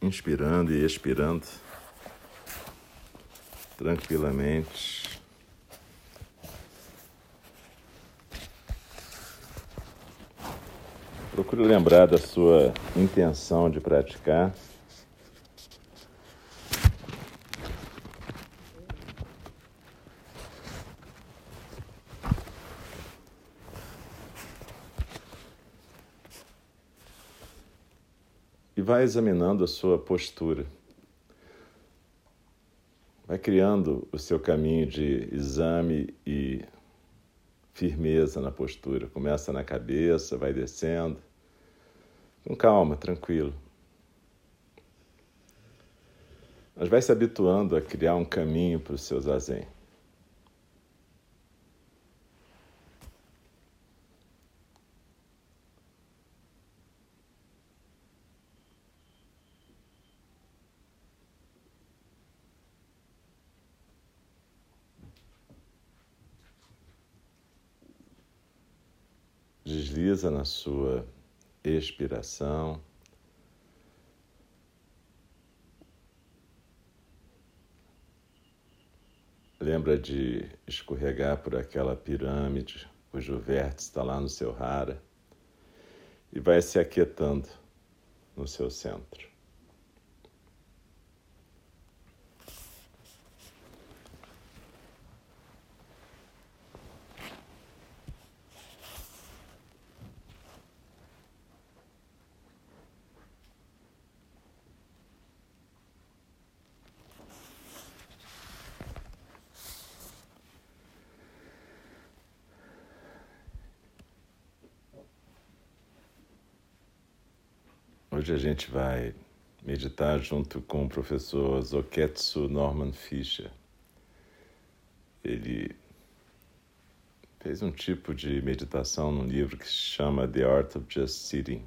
inspirando e expirando tranquilamente. Procure lembrar da sua intenção de praticar. E vai examinando a sua postura. Vai criando o seu caminho de exame e firmeza na postura. Começa na cabeça, vai descendo. Com calma, tranquilo. Mas vai se habituando a criar um caminho para o seu zazen. Desliza na sua expiração. Lembra de escorregar por aquela pirâmide cujo vértice está lá no seu rara e vai se aquietando no seu centro. Hoje a gente vai meditar junto com o professor Zoketsu Norman Fischer. Ele fez um tipo de meditação num livro que se chama The Art of Just Sitting.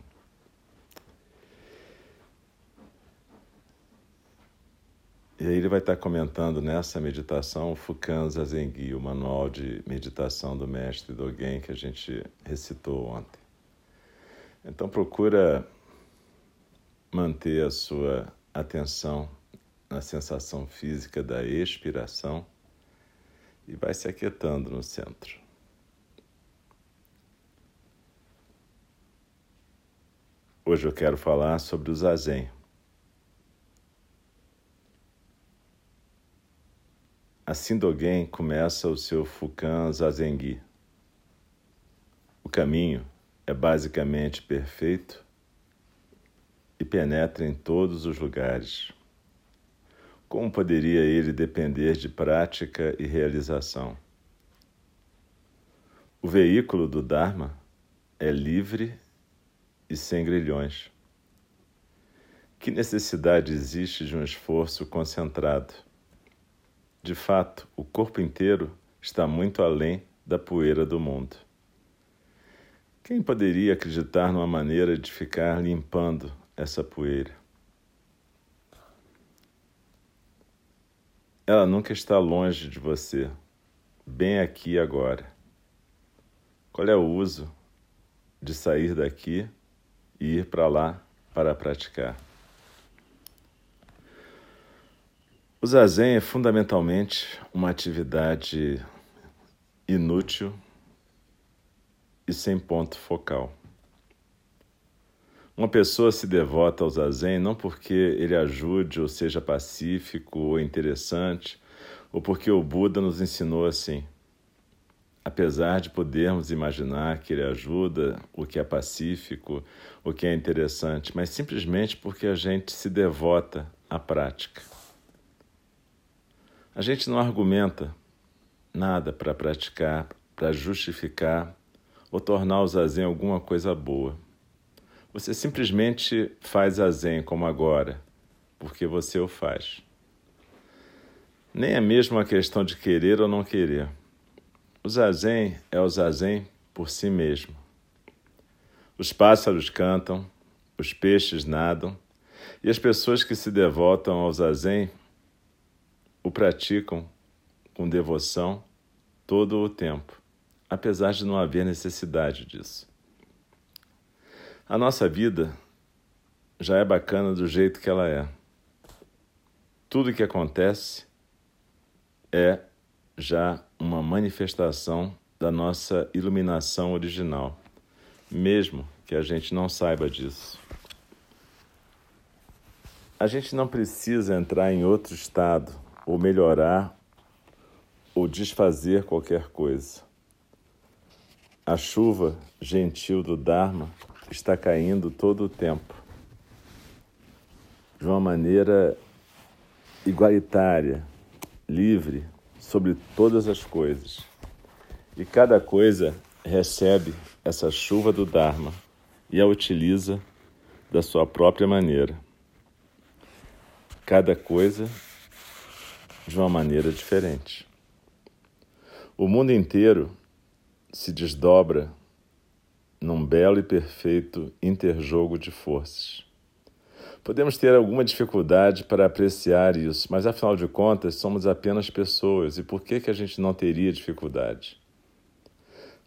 E aí ele vai estar comentando nessa meditação o Fukan Zazengi, o manual de meditação do mestre Dogen que a gente recitou ontem. Então procura manter a sua atenção na sensação física da expiração e vai se aquietando no centro. Hoje eu quero falar sobre o zazen. Assim Dogen começa o seu Fukan Zazengi. O caminho é basicamente perfeito e penetra em todos os lugares. Como poderia ele depender de prática e realização? O veículo do Dharma é livre e sem grilhões. Que necessidade existe de um esforço concentrado? De fato, o corpo inteiro está muito além da poeira do mundo. Quem poderia acreditar numa maneira de ficar limpando essa poeira. Ela nunca está longe de você, bem aqui agora. Qual é o uso de sair daqui e ir para lá para praticar? O zazen é fundamentalmente uma atividade inútil e sem ponto focal. Uma pessoa se devota ao zazen não porque ele ajude ou seja pacífico ou interessante, ou porque o Buda nos ensinou assim. Apesar de podermos imaginar que ele ajuda, o que é pacífico, o que é interessante, mas simplesmente porque a gente se devota à prática. A gente não argumenta nada para praticar, para justificar ou tornar o zazen alguma coisa boa. Você simplesmente faz a zen como agora, porque você o faz. Nem é mesmo uma questão de querer ou não querer. O zazen é o zazen por si mesmo. Os pássaros cantam, os peixes nadam, e as pessoas que se devotam ao zazen o praticam com devoção todo o tempo, apesar de não haver necessidade disso. A nossa vida já é bacana do jeito que ela é. Tudo que acontece é já uma manifestação da nossa iluminação original, mesmo que a gente não saiba disso. A gente não precisa entrar em outro estado ou melhorar ou desfazer qualquer coisa. A chuva gentil do Dharma está caindo todo o tempo, de uma maneira igualitária, livre sobre todas as coisas. E cada coisa recebe essa chuva do Dharma e a utiliza da sua própria maneira. Cada coisa de uma maneira diferente. O mundo inteiro se desdobra num belo e perfeito interjogo de forças. Podemos ter alguma dificuldade para apreciar isso, mas afinal de contas somos apenas pessoas e por que, que a gente não teria dificuldade?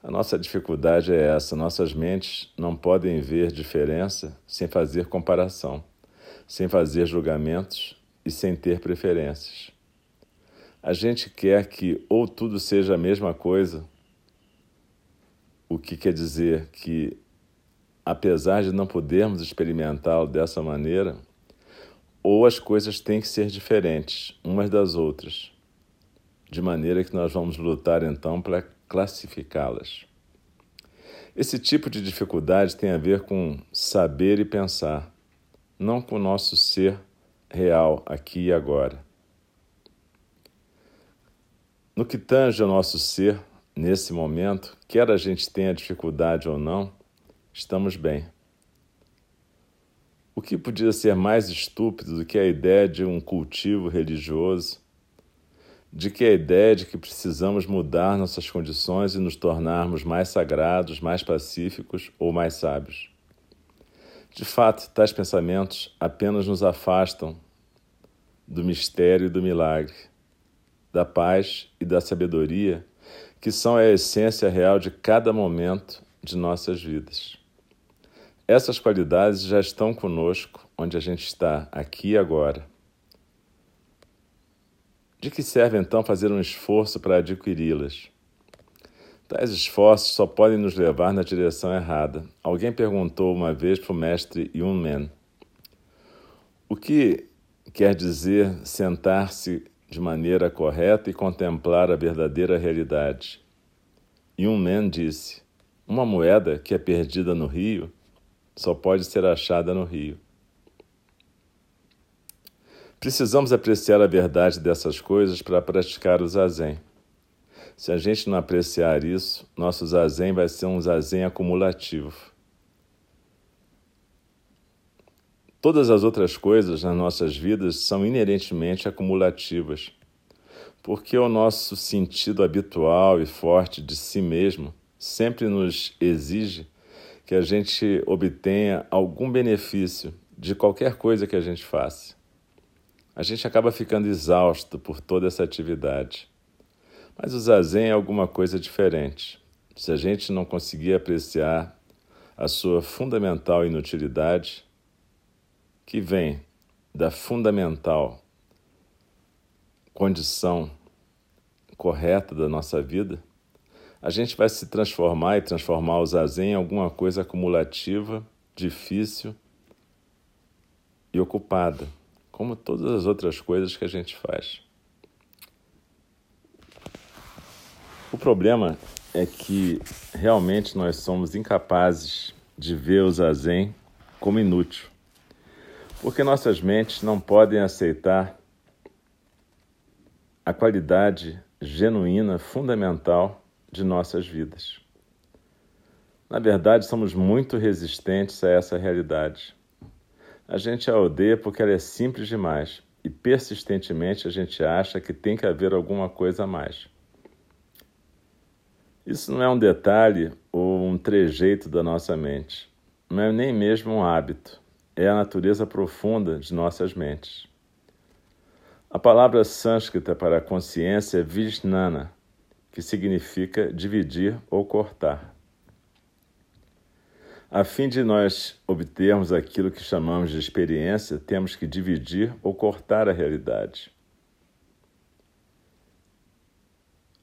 A nossa dificuldade é essa: nossas mentes não podem ver diferença sem fazer comparação, sem fazer julgamentos e sem ter preferências. A gente quer que ou tudo seja a mesma coisa o que quer dizer que, apesar de não podermos experimentá-lo dessa maneira, ou as coisas têm que ser diferentes umas das outras, de maneira que nós vamos lutar então para classificá-las. Esse tipo de dificuldade tem a ver com saber e pensar, não com o nosso ser real aqui e agora. No que tange ao nosso ser, nesse momento, quer a gente tenha dificuldade ou não, estamos bem. O que podia ser mais estúpido do que a ideia de um cultivo religioso, de que a ideia de que precisamos mudar nossas condições e nos tornarmos mais sagrados, mais pacíficos ou mais sábios? De fato, tais pensamentos apenas nos afastam do mistério e do milagre, da paz e da sabedoria que são a essência real de cada momento de nossas vidas. Essas qualidades já estão conosco onde a gente está, aqui e agora. De que serve então fazer um esforço para adquiri-las? Tais esforços só podem nos levar na direção errada. Alguém perguntou uma vez para o mestre Yunmen: O que quer dizer sentar-se de maneira correta e contemplar a verdadeira realidade. E um man disse: Uma moeda que é perdida no rio só pode ser achada no rio. Precisamos apreciar a verdade dessas coisas para praticar o zazen. Se a gente não apreciar isso, nosso zazen vai ser um zazen acumulativo. Todas as outras coisas nas nossas vidas são inerentemente acumulativas, porque o nosso sentido habitual e forte de si mesmo sempre nos exige que a gente obtenha algum benefício de qualquer coisa que a gente faça. A gente acaba ficando exausto por toda essa atividade. Mas o zazen é alguma coisa diferente. Se a gente não conseguir apreciar a sua fundamental inutilidade, que vem da fundamental condição correta da nossa vida, a gente vai se transformar e transformar o zazen em alguma coisa acumulativa, difícil e ocupada, como todas as outras coisas que a gente faz. O problema é que realmente nós somos incapazes de ver o zazen como inútil porque nossas mentes não podem aceitar a qualidade genuína, fundamental de nossas vidas. Na verdade, somos muito resistentes a essa realidade. A gente a odeia porque ela é simples demais e persistentemente a gente acha que tem que haver alguma coisa a mais. Isso não é um detalhe ou um trejeito da nossa mente, não é nem mesmo um hábito é a natureza profunda de nossas mentes. A palavra sânscrita para consciência é Vijnana, que significa dividir ou cortar. A fim de nós obtermos aquilo que chamamos de experiência, temos que dividir ou cortar a realidade.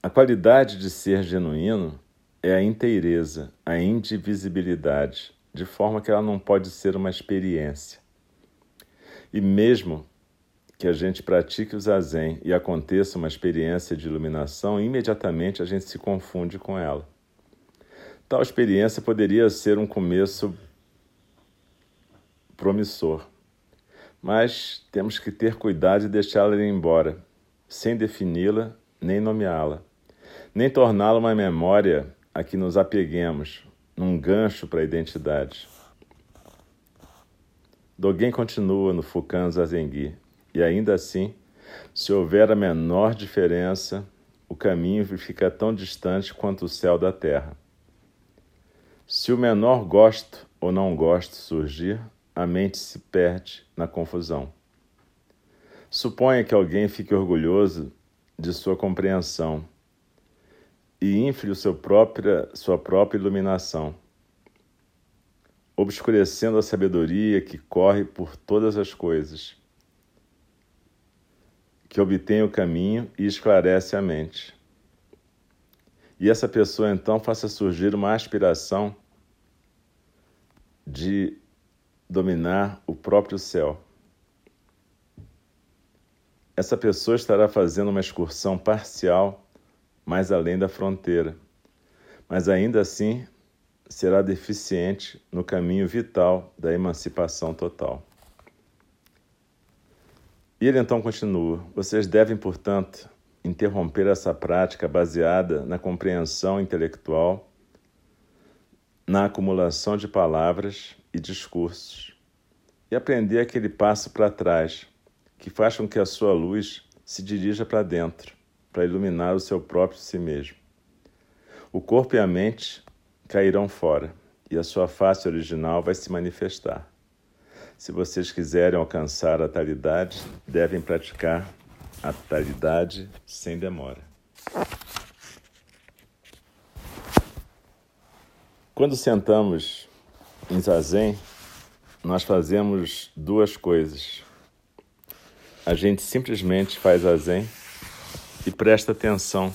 A qualidade de ser genuíno é a inteireza, a indivisibilidade, de forma que ela não pode ser uma experiência. E mesmo que a gente pratique o zazen e aconteça uma experiência de iluminação, imediatamente a gente se confunde com ela. Tal experiência poderia ser um começo promissor, mas temos que ter cuidado de deixá-la ir embora, sem defini-la nem nomeá-la, nem torná-la uma memória a que nos apeguemos, num gancho para a identidade. Dogen continua no Fukan Zazengi, e ainda assim, se houver a menor diferença, o caminho fica tão distante quanto o céu da terra. Se o menor gosto ou não gosto surgir, a mente se perde na confusão. Suponha que alguém fique orgulhoso de sua compreensão e infle seu própria, sua própria iluminação, obscurecendo a sabedoria que corre por todas as coisas, que obtém o caminho e esclarece a mente. E essa pessoa então faça surgir uma aspiração de dominar o próprio céu. Essa pessoa estará fazendo uma excursão parcial mais além da fronteira, mas ainda assim será deficiente no caminho vital da emancipação total. E ele então continua: Vocês devem, portanto, interromper essa prática baseada na compreensão intelectual na acumulação de palavras e discursos e aprender aquele passo para trás que faz com que a sua luz se dirija para dentro, para iluminar o seu próprio si mesmo. O corpo e a mente cairão fora e a sua face original vai se manifestar. Se vocês quiserem alcançar a talidade, devem praticar a talidade sem demora. Quando sentamos em zazen, nós fazemos duas coisas. A gente simplesmente faz zazen e presta atenção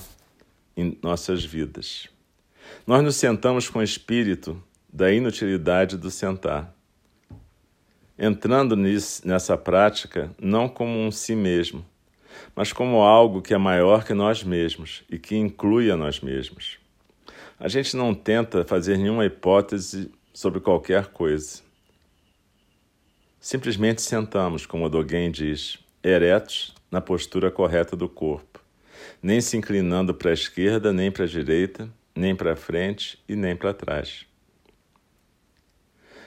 em nossas vidas. Nós nos sentamos com o espírito da inutilidade do sentar, entrando nessa prática não como um si mesmo, mas como algo que é maior que nós mesmos e que inclui a nós mesmos. A gente não tenta fazer nenhuma hipótese sobre qualquer coisa. Simplesmente sentamos, como Dogen diz, eretos na postura correta do corpo, nem se inclinando para a esquerda, nem para a direita, nem para frente e nem para trás.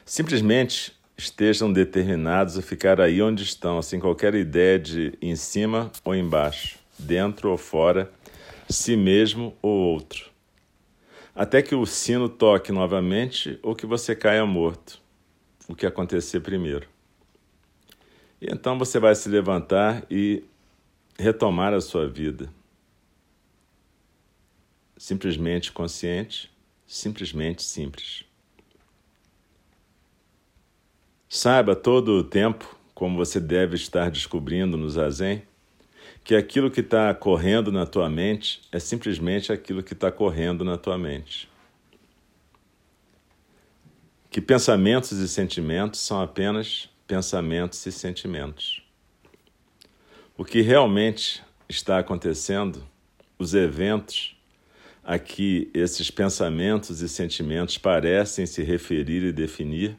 Simplesmente estejam determinados a ficar aí onde estão, sem qualquer ideia de em cima ou embaixo, dentro ou fora, si mesmo ou outro até que o sino toque novamente ou que você caia morto, o que acontecer primeiro. E então você vai se levantar e retomar a sua vida. Simplesmente consciente, simplesmente simples. Saiba todo o tempo, como você deve estar descobrindo no Zazen, que aquilo que está correndo na tua mente é simplesmente aquilo que está correndo na tua mente. Que pensamentos e sentimentos são apenas pensamentos e sentimentos. O que realmente está acontecendo, os eventos a que esses pensamentos e sentimentos parecem se referir e definir,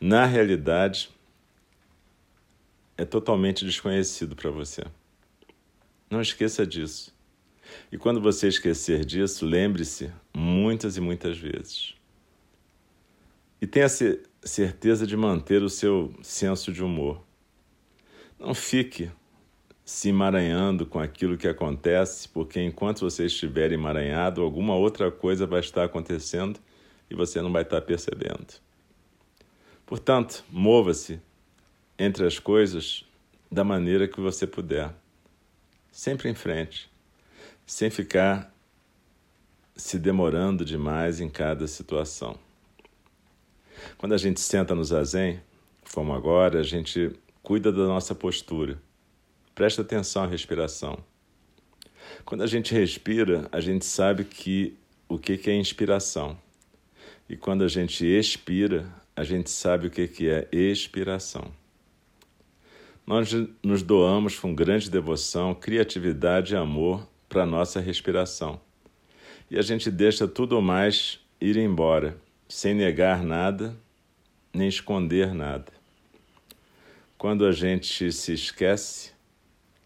na realidade, é totalmente desconhecido para você. Não esqueça disso. E quando você esquecer disso, lembre-se muitas e muitas vezes. E tenha certeza de manter o seu senso de humor. Não fique se emaranhando com aquilo que acontece, porque enquanto você estiver emaranhado, alguma outra coisa vai estar acontecendo e você não vai estar percebendo. Portanto, mova-se entre as coisas da maneira que você puder sempre em frente, sem ficar se demorando demais em cada situação. Quando a gente senta no zazen, como agora, a gente cuida da nossa postura. Presta atenção à respiração. Quando a gente respira, a gente sabe que o que é inspiração. E quando a gente expira, a gente sabe o que é expiração. Nós nos doamos com grande devoção, criatividade e amor para a nossa respiração. E a gente deixa tudo mais ir embora, sem negar nada, nem esconder nada. Quando a gente se esquece,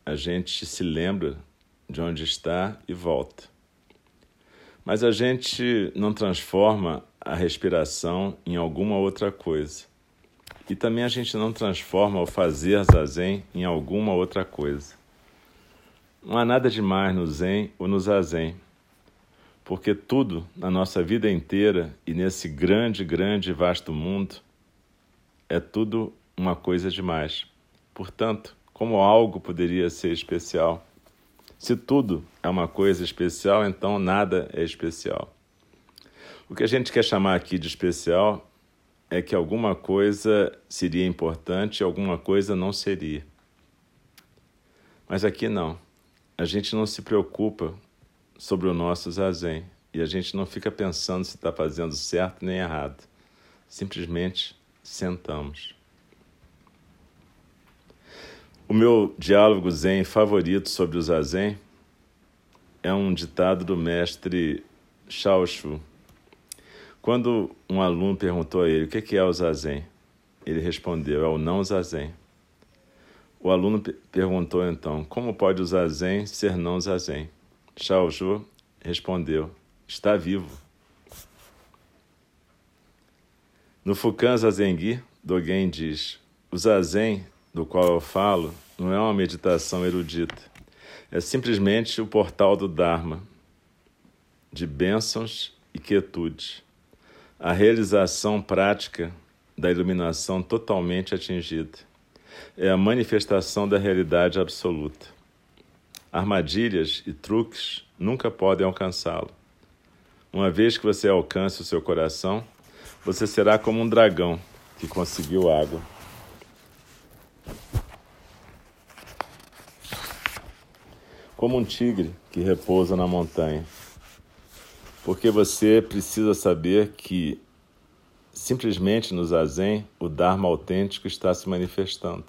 a gente se lembra de onde está e volta. Mas a gente não transforma a respiração em alguma outra coisa. E também a gente não transforma o fazer zazen em alguma outra coisa. Não há nada demais no zen ou no zazen, porque tudo na nossa vida inteira e nesse grande, grande e vasto mundo é tudo uma coisa demais. Portanto, como algo poderia ser especial? Se tudo é uma coisa especial, então nada é especial. O que a gente quer chamar aqui de especial é que alguma coisa seria importante e alguma coisa não seria. Mas aqui não. A gente não se preocupa sobre o nosso zazen e a gente não fica pensando se está fazendo certo nem errado. Simplesmente sentamos. O meu diálogo zen favorito sobre o zazen é um ditado do mestre Shaoshu. Quando um aluno perguntou a ele o que é o zazen, ele respondeu: é o não zazen. O aluno perguntou então: como pode o zazen ser não zazen? Shaoshu respondeu: está vivo. No Fukan Zazengi, Dogen diz: o zazen do qual eu falo não é uma meditação erudita, é simplesmente o portal do Dharma, de bênçãos e quietude, a realização prática da iluminação totalmente atingida. É a manifestação da realidade absoluta. Armadilhas e truques nunca podem alcançá-lo. Uma vez que você alcance o seu coração, você será como um dragão que conseguiu água. Como um tigre que repousa na montanha. Porque você precisa saber que simplesmente no zazen o Dharma autêntico está se manifestando.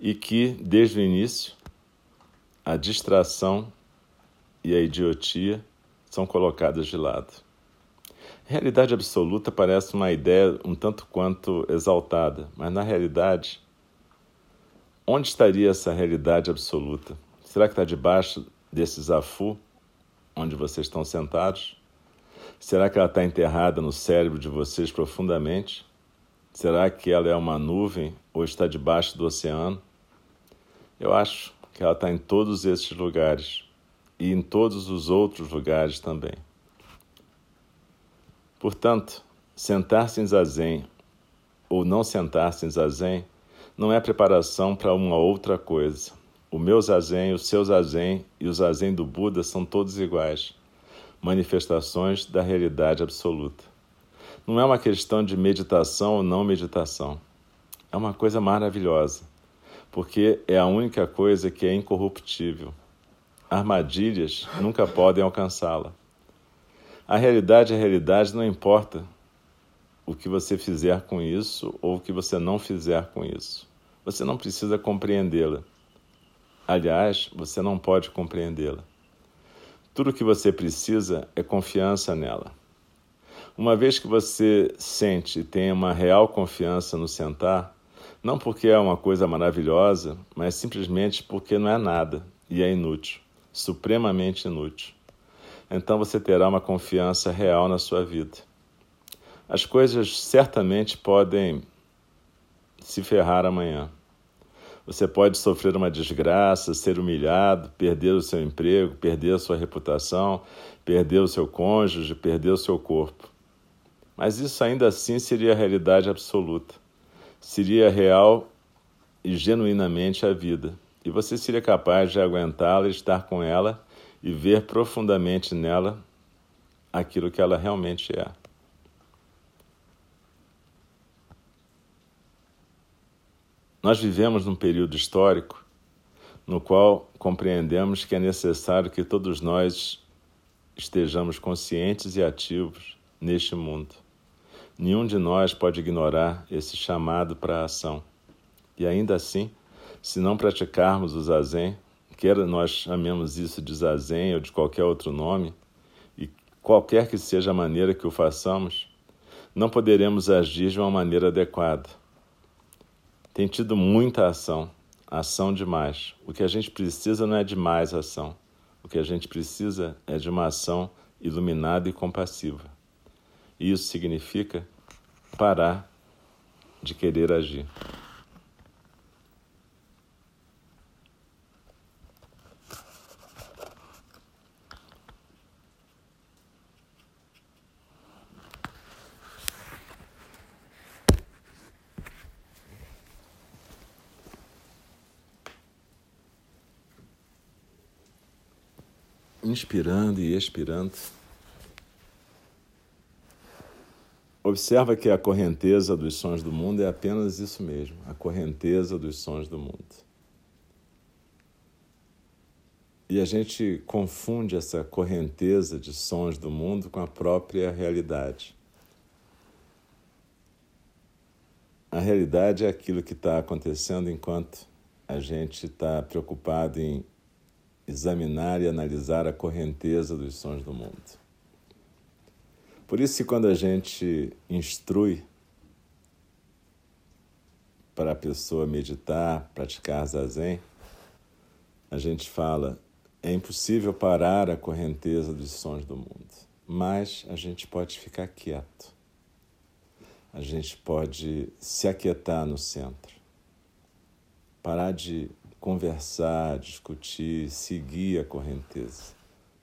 E que, desde o início, a distração e a idiotia são colocadas de lado. Realidade absoluta parece uma ideia um tanto quanto exaltada, mas na realidade, onde estaria essa realidade absoluta? Será que está debaixo desse zafu onde vocês estão sentados? Será que ela está enterrada no cérebro de vocês profundamente? Será que ela é uma nuvem ou está debaixo do oceano? Eu acho que ela está em todos esses lugares e em todos os outros lugares também. Portanto, sentar-se em zazen ou não sentar-se em zazen não é preparação para uma outra coisa. O meu zazen, o seu zazen e o zazen do Buda são todos iguais, manifestações da realidade absoluta. Não é uma questão de meditação ou não meditação. É uma coisa maravilhosa, porque é a única coisa que é incorruptível. Armadilhas nunca podem alcançá-la. A realidade é realidade, não importa o que você fizer com isso ou o que você não fizer com isso. Você não precisa compreendê-la. Aliás, você não pode compreendê-la. Tudo o que você precisa é confiança nela. Uma vez que você sente e tem uma real confiança no sentar, não porque é uma coisa maravilhosa, mas simplesmente porque não é nada e é inútil, supremamente inútil. Então você terá uma confiança real na sua vida. As coisas certamente podem se ferrar amanhã. Você pode sofrer uma desgraça, ser humilhado, perder o seu emprego, perder a sua reputação, perder o seu cônjuge, perder o seu corpo. Mas isso ainda assim seria a realidade absoluta. Seria real e genuinamente a vida. E você seria capaz de aguentá-la, estar com ela e ver profundamente nela aquilo que ela realmente é. Nós vivemos num período histórico no qual compreendemos que é necessário que todos nós estejamos conscientes e ativos neste mundo. Nenhum de nós pode ignorar esse chamado para a ação. E ainda assim, se não praticarmos o zazen, quer nós chamemos isso de zazen ou de qualquer outro nome, e qualquer que seja a maneira que o façamos, não poderemos agir de uma maneira adequada. Tem tido muita ação, ação demais. O que a gente precisa não é de mais ação. O que a gente precisa é de uma ação iluminada e compassiva. E isso significa parar de querer agir. Inspirando e expirando. Observa que a correnteza dos sons do mundo é apenas isso mesmo, a correnteza dos sons do mundo. E a gente confunde essa correnteza de sons do mundo com a própria realidade. A realidade é aquilo que está acontecendo enquanto a gente está preocupado em examinar e analisar a correnteza dos sons do mundo. Por isso que quando a gente instrui para a pessoa meditar, praticar zazen, a gente fala, é impossível parar a correnteza dos sons do mundo, mas a gente pode ficar quieto. A gente pode se aquietar no centro. Parar de conversar, discutir, seguir a correnteza.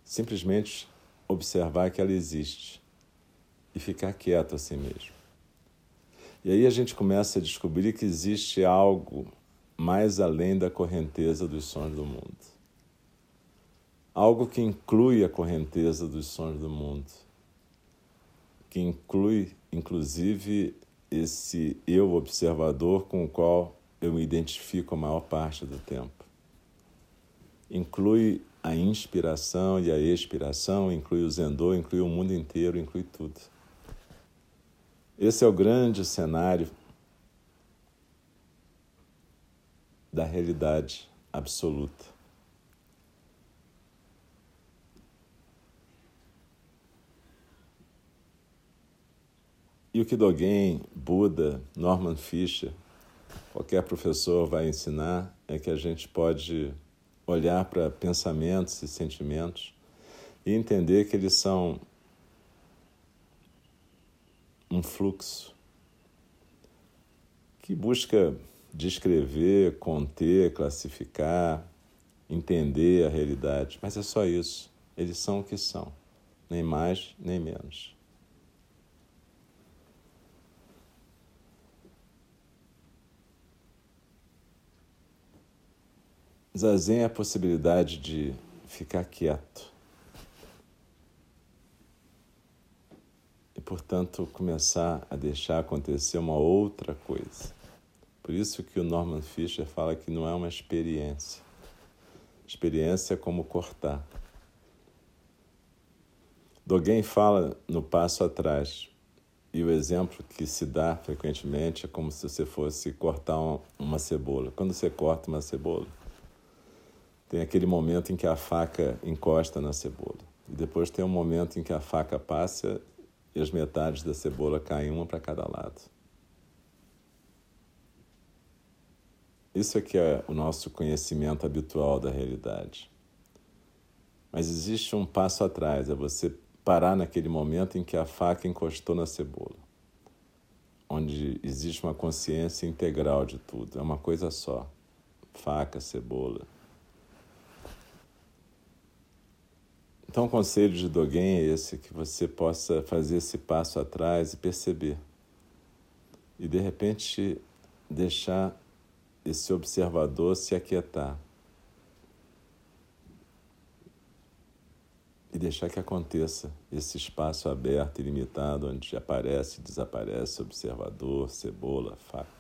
Simplesmente observar que ela existe e ficar quieto assim mesmo. E aí a gente começa a descobrir que existe algo mais além da correnteza dos sons do mundo. Algo que inclui a correnteza dos sons do mundo, que inclui inclusive esse eu observador com o qual eu me identifico a maior parte do tempo. Inclui a inspiração e a expiração, inclui o Zendô, inclui o mundo inteiro, inclui tudo. Esse é o grande cenário da realidade absoluta. E o que Dogen, Buda, Norman Fischer, qualquer professor vai ensinar é que a gente pode olhar para pensamentos e sentimentos e entender que eles são um fluxo que busca descrever, conter, classificar, entender a realidade, mas é só isso. Eles são o que são, nem mais nem menos. Zazen é a possibilidade de ficar quieto. E, portanto, começar a deixar acontecer uma outra coisa. Por isso que o Norman Fischer fala que não é uma experiência. Experiência é como cortar. Dogen fala no passo atrás, e o exemplo que se dá frequentemente é como se você fosse cortar uma cebola. Quando você corta uma cebola, tem aquele momento em que a faca encosta na cebola. E depois tem um momento em que a faca passa e as metades da cebola caem uma para cada lado. Isso aqui é o nosso conhecimento habitual da realidade. Mas existe um passo atrás, é você parar naquele momento em que a faca encostou na cebola, onde existe uma consciência integral de tudo, é uma coisa só: faca, cebola. Então, o conselho de Dogen é esse: que você possa fazer esse passo atrás e perceber. E, de repente, deixar esse observador se aquietar. E deixar que aconteça esse espaço aberto e limitado onde aparece e desaparece observador, cebola, faca.